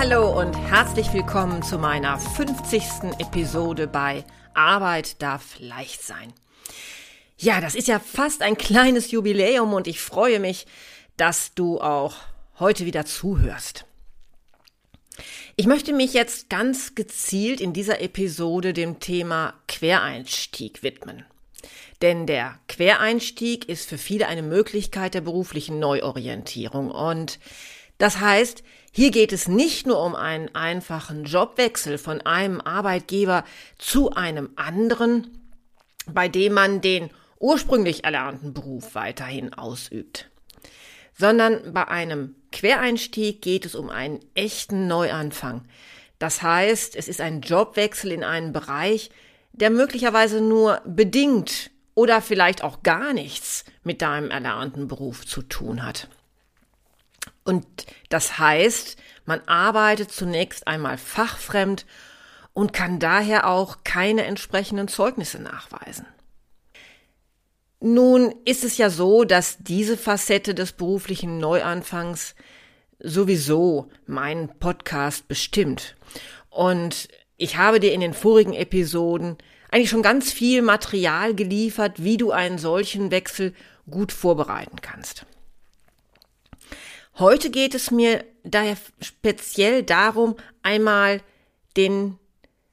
Hallo und herzlich willkommen zu meiner 50. Episode bei Arbeit darf leicht sein. Ja, das ist ja fast ein kleines Jubiläum und ich freue mich, dass du auch heute wieder zuhörst. Ich möchte mich jetzt ganz gezielt in dieser Episode dem Thema Quereinstieg widmen. Denn der Quereinstieg ist für viele eine Möglichkeit der beruflichen Neuorientierung und das heißt, hier geht es nicht nur um einen einfachen Jobwechsel von einem Arbeitgeber zu einem anderen, bei dem man den ursprünglich erlernten Beruf weiterhin ausübt, sondern bei einem Quereinstieg geht es um einen echten Neuanfang. Das heißt, es ist ein Jobwechsel in einen Bereich, der möglicherweise nur bedingt oder vielleicht auch gar nichts mit deinem erlernten Beruf zu tun hat. Und das heißt, man arbeitet zunächst einmal fachfremd und kann daher auch keine entsprechenden Zeugnisse nachweisen. Nun ist es ja so, dass diese Facette des beruflichen Neuanfangs sowieso meinen Podcast bestimmt. Und ich habe dir in den vorigen Episoden eigentlich schon ganz viel Material geliefert, wie du einen solchen Wechsel gut vorbereiten kannst. Heute geht es mir daher speziell darum, einmal den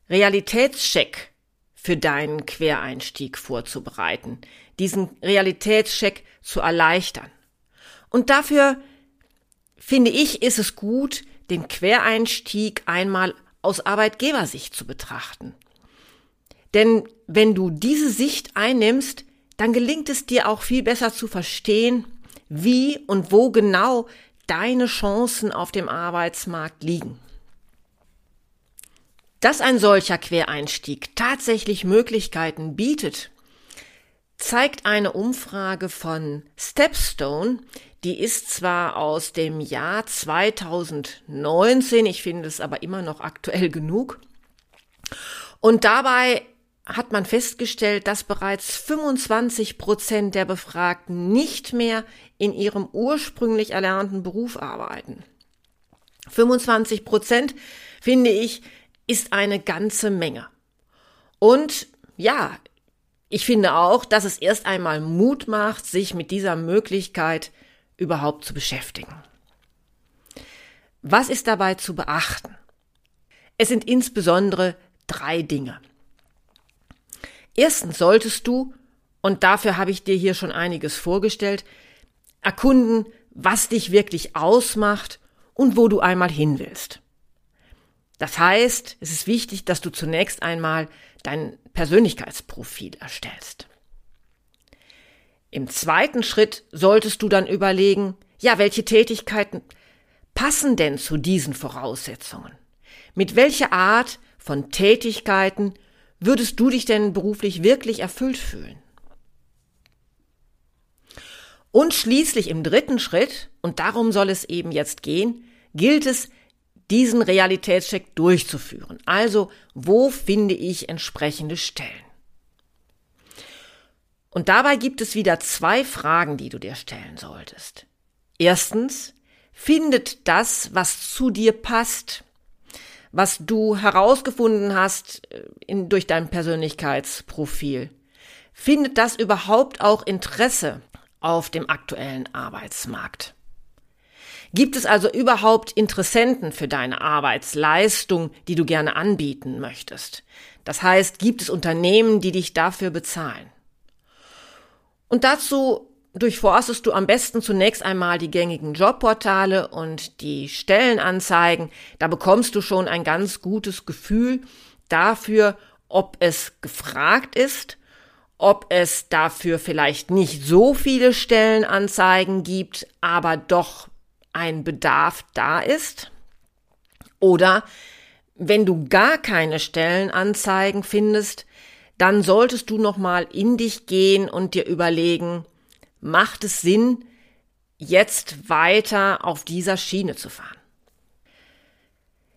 Realitätscheck für deinen Quereinstieg vorzubereiten, diesen Realitätscheck zu erleichtern. Und dafür finde ich, ist es gut, den Quereinstieg einmal aus Arbeitgebersicht zu betrachten. Denn wenn du diese Sicht einnimmst, dann gelingt es dir auch viel besser zu verstehen, wie und wo genau deine Chancen auf dem Arbeitsmarkt liegen. Dass ein solcher Quereinstieg tatsächlich Möglichkeiten bietet, zeigt eine Umfrage von Stepstone, die ist zwar aus dem Jahr 2019, ich finde es aber immer noch aktuell genug. Und dabei hat man festgestellt, dass bereits 25 Prozent der Befragten nicht mehr in ihrem ursprünglich erlernten Beruf arbeiten. 25 Prozent, finde ich, ist eine ganze Menge. Und ja, ich finde auch, dass es erst einmal Mut macht, sich mit dieser Möglichkeit überhaupt zu beschäftigen. Was ist dabei zu beachten? Es sind insbesondere drei Dinge. Erstens solltest du, und dafür habe ich dir hier schon einiges vorgestellt, erkunden, was dich wirklich ausmacht und wo du einmal hin willst. Das heißt, es ist wichtig, dass du zunächst einmal dein Persönlichkeitsprofil erstellst. Im zweiten Schritt solltest du dann überlegen, ja, welche Tätigkeiten passen denn zu diesen Voraussetzungen? Mit welcher Art von Tätigkeiten Würdest du dich denn beruflich wirklich erfüllt fühlen? Und schließlich im dritten Schritt, und darum soll es eben jetzt gehen, gilt es, diesen Realitätscheck durchzuführen. Also, wo finde ich entsprechende Stellen? Und dabei gibt es wieder zwei Fragen, die du dir stellen solltest. Erstens, findet das, was zu dir passt, was du herausgefunden hast äh, in, durch dein Persönlichkeitsprofil. Findet das überhaupt auch Interesse auf dem aktuellen Arbeitsmarkt? Gibt es also überhaupt Interessenten für deine Arbeitsleistung, die du gerne anbieten möchtest? Das heißt, gibt es Unternehmen, die dich dafür bezahlen? Und dazu durchforstest du am besten zunächst einmal die gängigen Jobportale und die Stellenanzeigen. Da bekommst du schon ein ganz gutes Gefühl dafür, ob es gefragt ist ob es dafür vielleicht nicht so viele Stellenanzeigen gibt, aber doch ein Bedarf da ist. Oder wenn du gar keine Stellenanzeigen findest, dann solltest du noch mal in dich gehen und dir überlegen, macht es Sinn, jetzt weiter auf dieser Schiene zu fahren?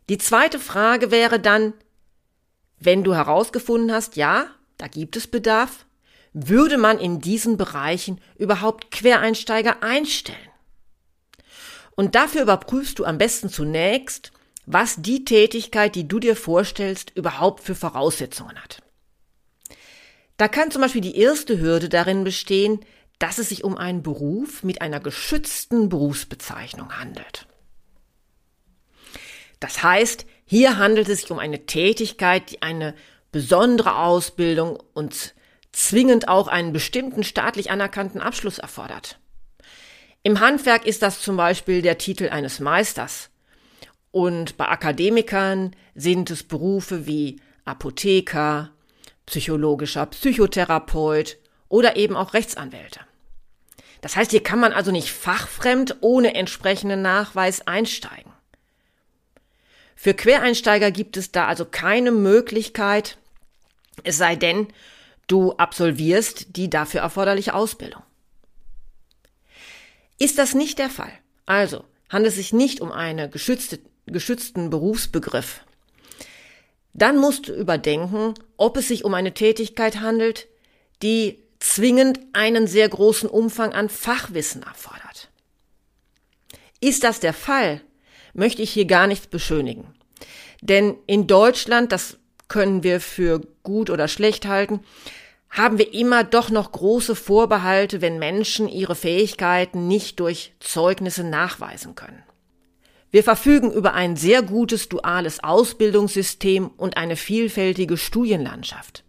Die zweite Frage wäre dann, wenn du herausgefunden hast, ja, da gibt es Bedarf, würde man in diesen Bereichen überhaupt Quereinsteiger einstellen? Und dafür überprüfst du am besten zunächst, was die Tätigkeit, die du dir vorstellst, überhaupt für Voraussetzungen hat. Da kann zum Beispiel die erste Hürde darin bestehen, dass es sich um einen Beruf mit einer geschützten Berufsbezeichnung handelt. Das heißt, hier handelt es sich um eine Tätigkeit, die eine besondere Ausbildung und zwingend auch einen bestimmten staatlich anerkannten Abschluss erfordert. Im Handwerk ist das zum Beispiel der Titel eines Meisters. Und bei Akademikern sind es Berufe wie Apotheker, psychologischer Psychotherapeut oder eben auch Rechtsanwälte. Das heißt, hier kann man also nicht fachfremd ohne entsprechenden Nachweis einsteigen. Für Quereinsteiger gibt es da also keine Möglichkeit, es sei denn, du absolvierst die dafür erforderliche Ausbildung. Ist das nicht der Fall, also handelt es sich nicht um einen geschützte, geschützten Berufsbegriff, dann musst du überdenken, ob es sich um eine Tätigkeit handelt, die zwingend einen sehr großen Umfang an Fachwissen erfordert. Ist das der Fall, möchte ich hier gar nichts beschönigen. Denn in Deutschland, das können wir für gut oder schlecht halten, haben wir immer doch noch große Vorbehalte, wenn Menschen ihre Fähigkeiten nicht durch Zeugnisse nachweisen können. Wir verfügen über ein sehr gutes duales Ausbildungssystem und eine vielfältige Studienlandschaft.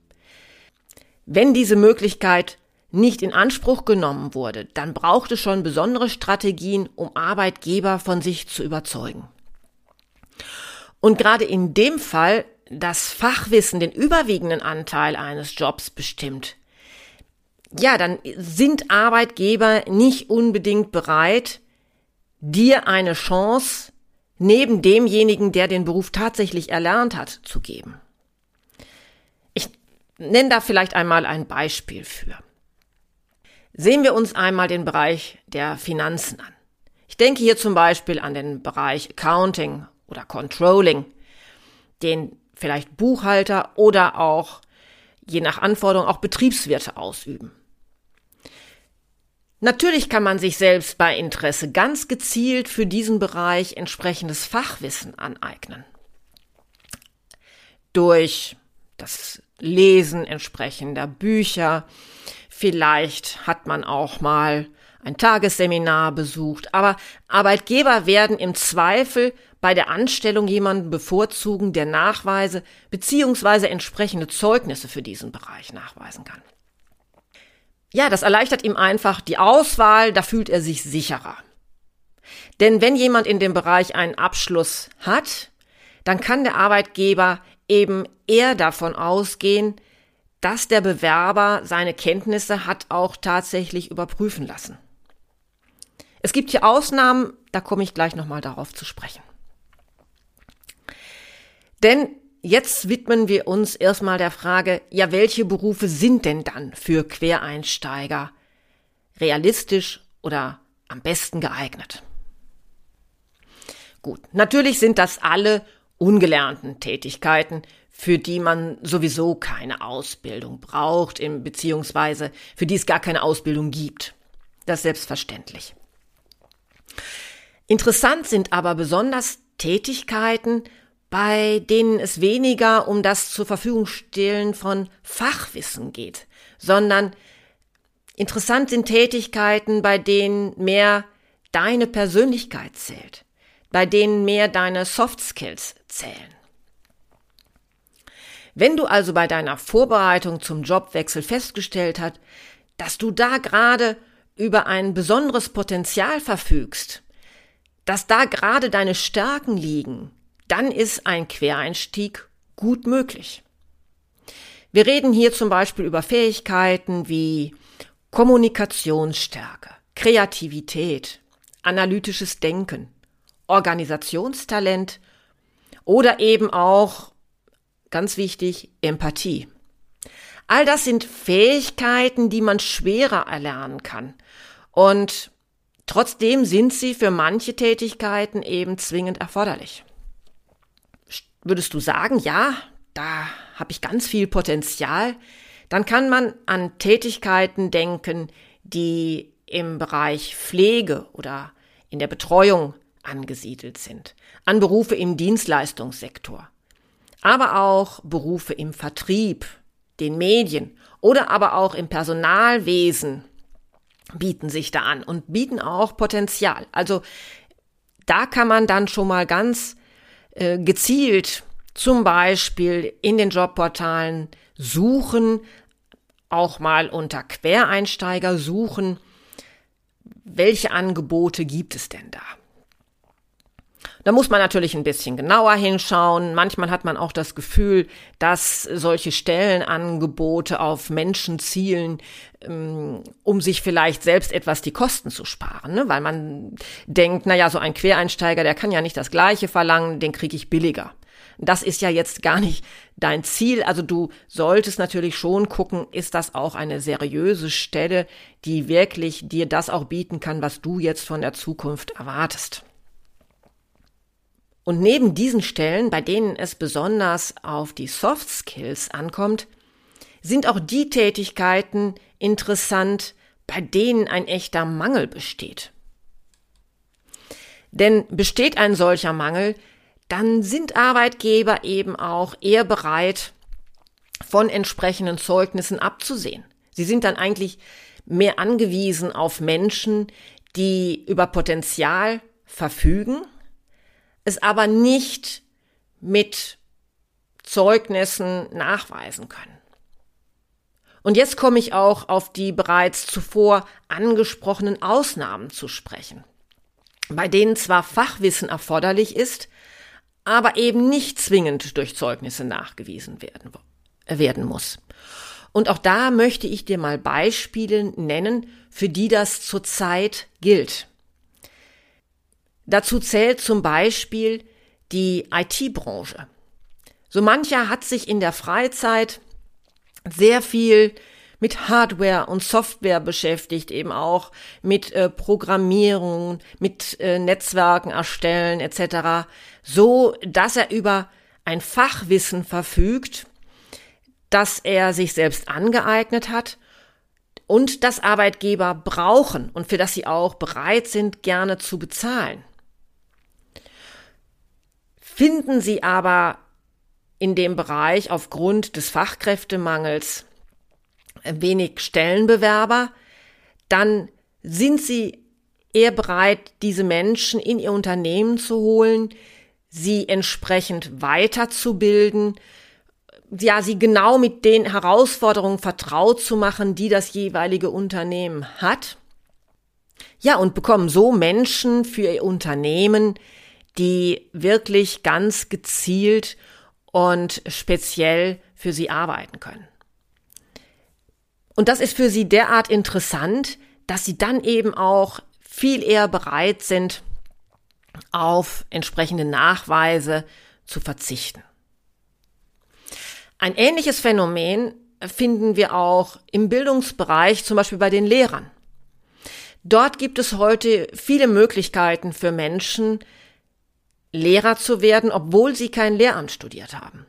Wenn diese Möglichkeit nicht in Anspruch genommen wurde, dann braucht es schon besondere Strategien, um Arbeitgeber von sich zu überzeugen. Und gerade in dem Fall, das Fachwissen den überwiegenden Anteil eines Jobs bestimmt, ja, dann sind Arbeitgeber nicht unbedingt bereit, dir eine Chance neben demjenigen, der den Beruf tatsächlich erlernt hat, zu geben. Nenne da vielleicht einmal ein Beispiel für. Sehen wir uns einmal den Bereich der Finanzen an. Ich denke hier zum Beispiel an den Bereich Accounting oder Controlling, den vielleicht Buchhalter oder auch je nach Anforderung auch Betriebswirte ausüben. Natürlich kann man sich selbst bei Interesse ganz gezielt für diesen Bereich entsprechendes Fachwissen aneignen. Durch das Lesen entsprechender Bücher, vielleicht hat man auch mal ein Tagesseminar besucht, aber Arbeitgeber werden im Zweifel bei der Anstellung jemanden bevorzugen, der Nachweise beziehungsweise entsprechende Zeugnisse für diesen Bereich nachweisen kann. Ja, das erleichtert ihm einfach die Auswahl, da fühlt er sich sicherer. Denn wenn jemand in dem Bereich einen Abschluss hat, dann kann der Arbeitgeber eben eher davon ausgehen, dass der Bewerber seine Kenntnisse hat auch tatsächlich überprüfen lassen. Es gibt hier Ausnahmen, da komme ich gleich nochmal darauf zu sprechen. Denn Jetzt widmen wir uns erstmal der Frage, ja, welche Berufe sind denn dann für Quereinsteiger realistisch oder am besten geeignet? Gut, natürlich sind das alle ungelernten Tätigkeiten, für die man sowieso keine Ausbildung braucht, beziehungsweise für die es gar keine Ausbildung gibt. Das ist selbstverständlich. Interessant sind aber besonders Tätigkeiten, bei denen es weniger um das zur Verfügung stellen von Fachwissen geht, sondern interessant sind Tätigkeiten, bei denen mehr deine Persönlichkeit zählt, bei denen mehr deine Soft Skills zählen. Wenn du also bei deiner Vorbereitung zum Jobwechsel festgestellt hast, dass du da gerade über ein besonderes Potenzial verfügst, dass da gerade deine Stärken liegen, dann ist ein Quereinstieg gut möglich. Wir reden hier zum Beispiel über Fähigkeiten wie Kommunikationsstärke, Kreativität, analytisches Denken, Organisationstalent oder eben auch, ganz wichtig, Empathie. All das sind Fähigkeiten, die man schwerer erlernen kann. Und trotzdem sind sie für manche Tätigkeiten eben zwingend erforderlich. Würdest du sagen, ja, da habe ich ganz viel Potenzial, dann kann man an Tätigkeiten denken, die im Bereich Pflege oder in der Betreuung angesiedelt sind, an Berufe im Dienstleistungssektor, aber auch Berufe im Vertrieb, den Medien oder aber auch im Personalwesen bieten sich da an und bieten auch Potenzial. Also da kann man dann schon mal ganz äh, gezielt zum Beispiel in den Jobportalen suchen, auch mal unter Quereinsteiger suchen, welche Angebote gibt es denn da? Da muss man natürlich ein bisschen genauer hinschauen. Manchmal hat man auch das Gefühl, dass solche Stellenangebote auf Menschen zielen, ähm, um sich vielleicht selbst etwas die Kosten zu sparen, ne? weil man denkt, na ja, so ein Quereinsteiger, der kann ja nicht das Gleiche verlangen, den kriege ich billiger. Das ist ja jetzt gar nicht dein Ziel. Also du solltest natürlich schon gucken, ist das auch eine seriöse Stelle, die wirklich dir das auch bieten kann, was du jetzt von der Zukunft erwartest. Und neben diesen Stellen, bei denen es besonders auf die Soft Skills ankommt, sind auch die Tätigkeiten interessant, bei denen ein echter Mangel besteht. Denn besteht ein solcher Mangel, dann sind Arbeitgeber eben auch eher bereit, von entsprechenden Zeugnissen abzusehen. Sie sind dann eigentlich mehr angewiesen auf Menschen, die über Potenzial verfügen, es aber nicht mit Zeugnissen nachweisen können. Und jetzt komme ich auch auf die bereits zuvor angesprochenen Ausnahmen zu sprechen, bei denen zwar Fachwissen erforderlich ist, aber eben nicht zwingend durch Zeugnisse nachgewiesen werden, werden muss. Und auch da möchte ich dir mal Beispiele nennen, für die das zurzeit gilt. Dazu zählt zum Beispiel die IT-Branche. So mancher hat sich in der Freizeit sehr viel mit Hardware und Software beschäftigt, eben auch mit äh, Programmierung, mit äh, Netzwerken erstellen etc., so dass er über ein Fachwissen verfügt, das er sich selbst angeeignet hat und das Arbeitgeber brauchen und für das sie auch bereit sind, gerne zu bezahlen. Finden sie aber in dem Bereich aufgrund des Fachkräftemangels wenig Stellenbewerber, dann sind sie eher bereit, diese Menschen in ihr Unternehmen zu holen, sie entsprechend weiterzubilden, ja, sie genau mit den Herausforderungen vertraut zu machen, die das jeweilige Unternehmen hat. Ja, und bekommen so Menschen für ihr Unternehmen, die wirklich ganz gezielt und speziell für sie arbeiten können. Und das ist für sie derart interessant, dass sie dann eben auch viel eher bereit sind, auf entsprechende Nachweise zu verzichten. Ein ähnliches Phänomen finden wir auch im Bildungsbereich, zum Beispiel bei den Lehrern. Dort gibt es heute viele Möglichkeiten für Menschen, Lehrer zu werden, obwohl sie kein Lehramt studiert haben.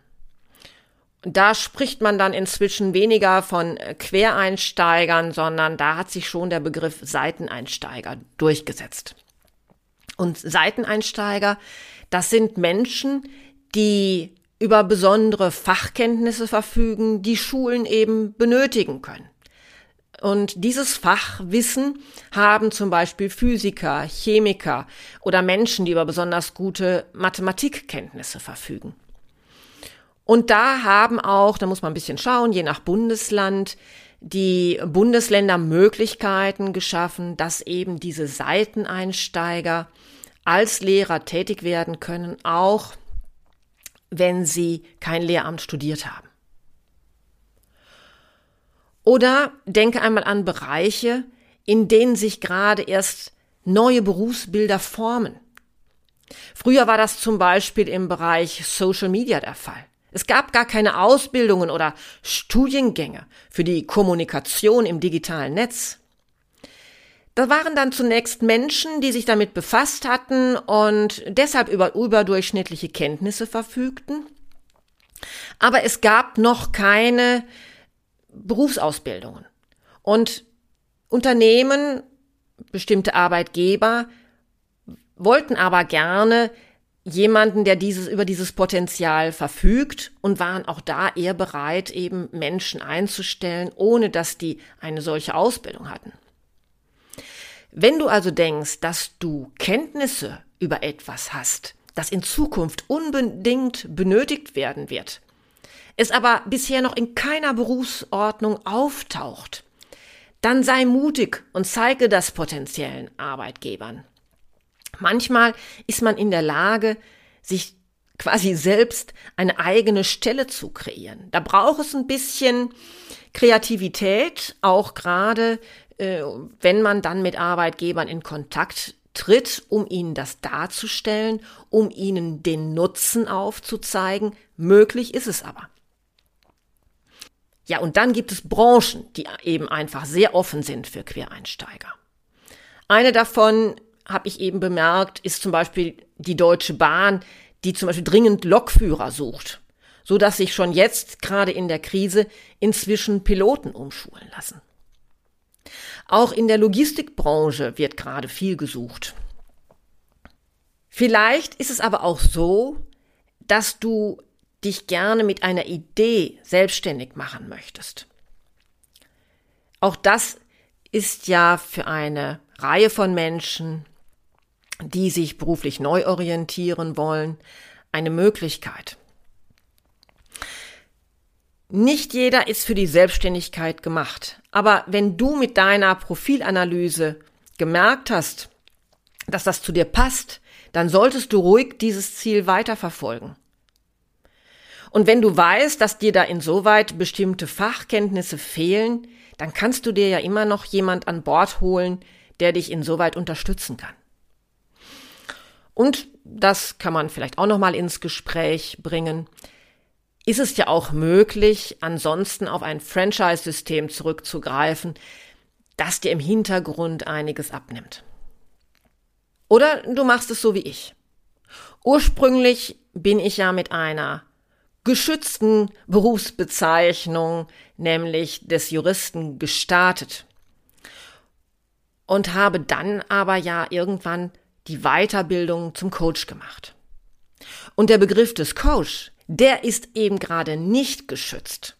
Da spricht man dann inzwischen weniger von Quereinsteigern, sondern da hat sich schon der Begriff Seiteneinsteiger durchgesetzt. Und Seiteneinsteiger, das sind Menschen, die über besondere Fachkenntnisse verfügen, die Schulen eben benötigen können. Und dieses Fachwissen haben zum Beispiel Physiker, Chemiker oder Menschen, die über besonders gute Mathematikkenntnisse verfügen. Und da haben auch, da muss man ein bisschen schauen, je nach Bundesland, die Bundesländer Möglichkeiten geschaffen, dass eben diese Seiteneinsteiger als Lehrer tätig werden können, auch wenn sie kein Lehramt studiert haben. Oder denke einmal an Bereiche, in denen sich gerade erst neue Berufsbilder formen. Früher war das zum Beispiel im Bereich Social Media der Fall. Es gab gar keine Ausbildungen oder Studiengänge für die Kommunikation im digitalen Netz. Da waren dann zunächst Menschen, die sich damit befasst hatten und deshalb über überdurchschnittliche Kenntnisse verfügten. Aber es gab noch keine Berufsausbildungen. Und Unternehmen, bestimmte Arbeitgeber wollten aber gerne jemanden, der dieses, über dieses Potenzial verfügt und waren auch da eher bereit, eben Menschen einzustellen, ohne dass die eine solche Ausbildung hatten. Wenn du also denkst, dass du Kenntnisse über etwas hast, das in Zukunft unbedingt benötigt werden wird, es aber bisher noch in keiner Berufsordnung auftaucht, dann sei mutig und zeige das potenziellen Arbeitgebern. Manchmal ist man in der Lage, sich quasi selbst eine eigene Stelle zu kreieren. Da braucht es ein bisschen Kreativität, auch gerade äh, wenn man dann mit Arbeitgebern in Kontakt tritt, um ihnen das darzustellen, um ihnen den Nutzen aufzuzeigen. Möglich ist es aber. Ja, und dann gibt es Branchen, die eben einfach sehr offen sind für Quereinsteiger. Eine davon habe ich eben bemerkt, ist zum Beispiel die Deutsche Bahn, die zum Beispiel dringend Lokführer sucht, so dass sich schon jetzt gerade in der Krise inzwischen Piloten umschulen lassen. Auch in der Logistikbranche wird gerade viel gesucht. Vielleicht ist es aber auch so, dass du dich gerne mit einer Idee selbstständig machen möchtest. Auch das ist ja für eine Reihe von Menschen die sich beruflich neu orientieren wollen, eine Möglichkeit. Nicht jeder ist für die Selbstständigkeit gemacht, aber wenn du mit deiner Profilanalyse gemerkt hast, dass das zu dir passt, dann solltest du ruhig dieses Ziel weiterverfolgen. Und wenn du weißt, dass dir da insoweit bestimmte Fachkenntnisse fehlen, dann kannst du dir ja immer noch jemand an Bord holen, der dich insoweit unterstützen kann. Und das kann man vielleicht auch noch mal ins Gespräch bringen. Ist es ja auch möglich, ansonsten auf ein Franchise-System zurückzugreifen, das dir im Hintergrund einiges abnimmt. Oder du machst es so wie ich. Ursprünglich bin ich ja mit einer geschützten Berufsbezeichnung, nämlich des Juristen, gestartet und habe dann aber ja irgendwann die Weiterbildung zum Coach gemacht. Und der Begriff des Coach, der ist eben gerade nicht geschützt.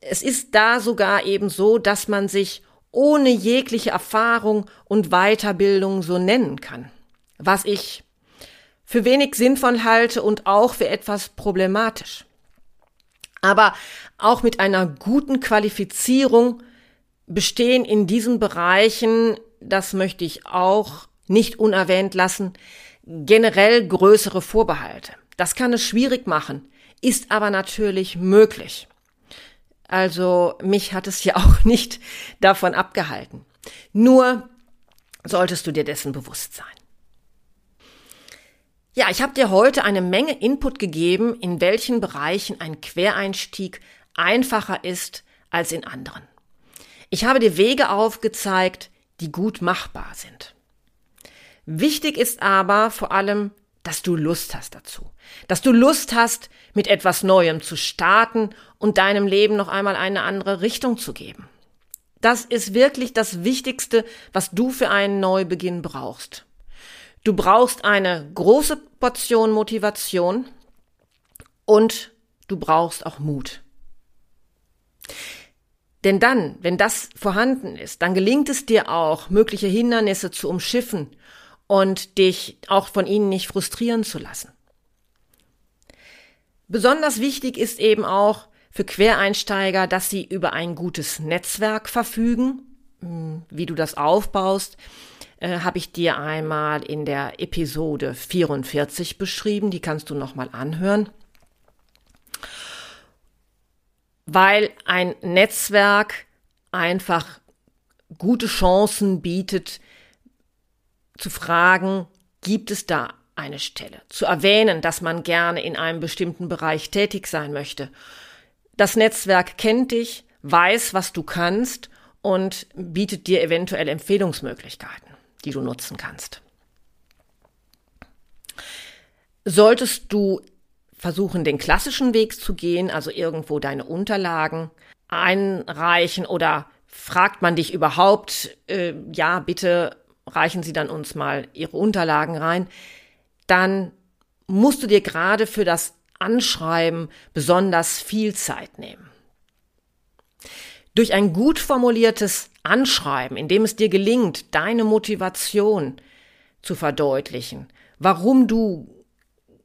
Es ist da sogar eben so, dass man sich ohne jegliche Erfahrung und Weiterbildung so nennen kann. Was ich für wenig sinnvoll halte und auch für etwas problematisch. Aber auch mit einer guten Qualifizierung bestehen in diesen Bereichen, das möchte ich auch nicht unerwähnt lassen, generell größere Vorbehalte. Das kann es schwierig machen, ist aber natürlich möglich. Also mich hat es ja auch nicht davon abgehalten. Nur solltest du dir dessen bewusst sein. Ja, ich habe dir heute eine Menge Input gegeben, in welchen Bereichen ein Quereinstieg einfacher ist als in anderen. Ich habe dir Wege aufgezeigt, die gut machbar sind. Wichtig ist aber vor allem, dass du Lust hast dazu. Dass du Lust hast, mit etwas Neuem zu starten und deinem Leben noch einmal eine andere Richtung zu geben. Das ist wirklich das Wichtigste, was du für einen Neubeginn brauchst. Du brauchst eine große Portion Motivation und du brauchst auch Mut. Denn dann, wenn das vorhanden ist, dann gelingt es dir auch, mögliche Hindernisse zu umschiffen und dich auch von ihnen nicht frustrieren zu lassen. Besonders wichtig ist eben auch für Quereinsteiger, dass sie über ein gutes Netzwerk verfügen. Hm, wie du das aufbaust, äh, habe ich dir einmal in der Episode 44 beschrieben. Die kannst du nochmal anhören. weil ein Netzwerk einfach gute Chancen bietet, zu fragen, gibt es da eine Stelle? Zu erwähnen, dass man gerne in einem bestimmten Bereich tätig sein möchte. Das Netzwerk kennt dich, weiß, was du kannst und bietet dir eventuell Empfehlungsmöglichkeiten, die du nutzen kannst. Solltest du versuchen, den klassischen Weg zu gehen, also irgendwo deine Unterlagen einreichen oder fragt man dich überhaupt, äh, ja, bitte reichen Sie dann uns mal Ihre Unterlagen rein, dann musst du dir gerade für das Anschreiben besonders viel Zeit nehmen. Durch ein gut formuliertes Anschreiben, in dem es dir gelingt, deine Motivation zu verdeutlichen, warum du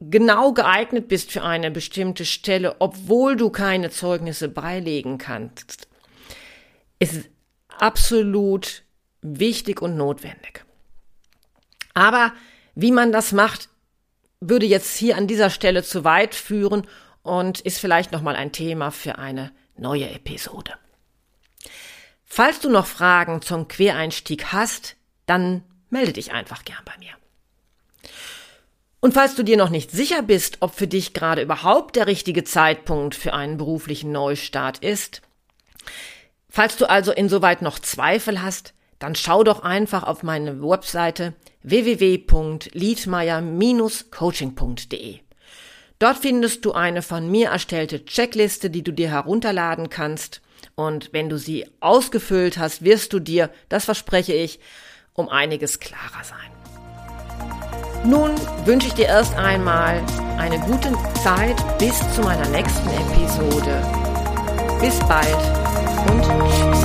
genau geeignet bist für eine bestimmte Stelle, obwohl du keine Zeugnisse beilegen kannst, ist absolut wichtig und notwendig. Aber wie man das macht, würde jetzt hier an dieser Stelle zu weit führen und ist vielleicht nochmal ein Thema für eine neue Episode. Falls du noch Fragen zum Quereinstieg hast, dann melde dich einfach gern bei mir. Und falls du dir noch nicht sicher bist, ob für dich gerade überhaupt der richtige Zeitpunkt für einen beruflichen Neustart ist, falls du also insoweit noch Zweifel hast, dann schau doch einfach auf meine Webseite www.liedmeier-coaching.de. Dort findest du eine von mir erstellte Checkliste, die du dir herunterladen kannst. Und wenn du sie ausgefüllt hast, wirst du dir, das verspreche ich, um einiges klarer sein. Nun wünsche ich dir erst einmal eine gute Zeit bis zu meiner nächsten Episode. Bis bald und tschüss.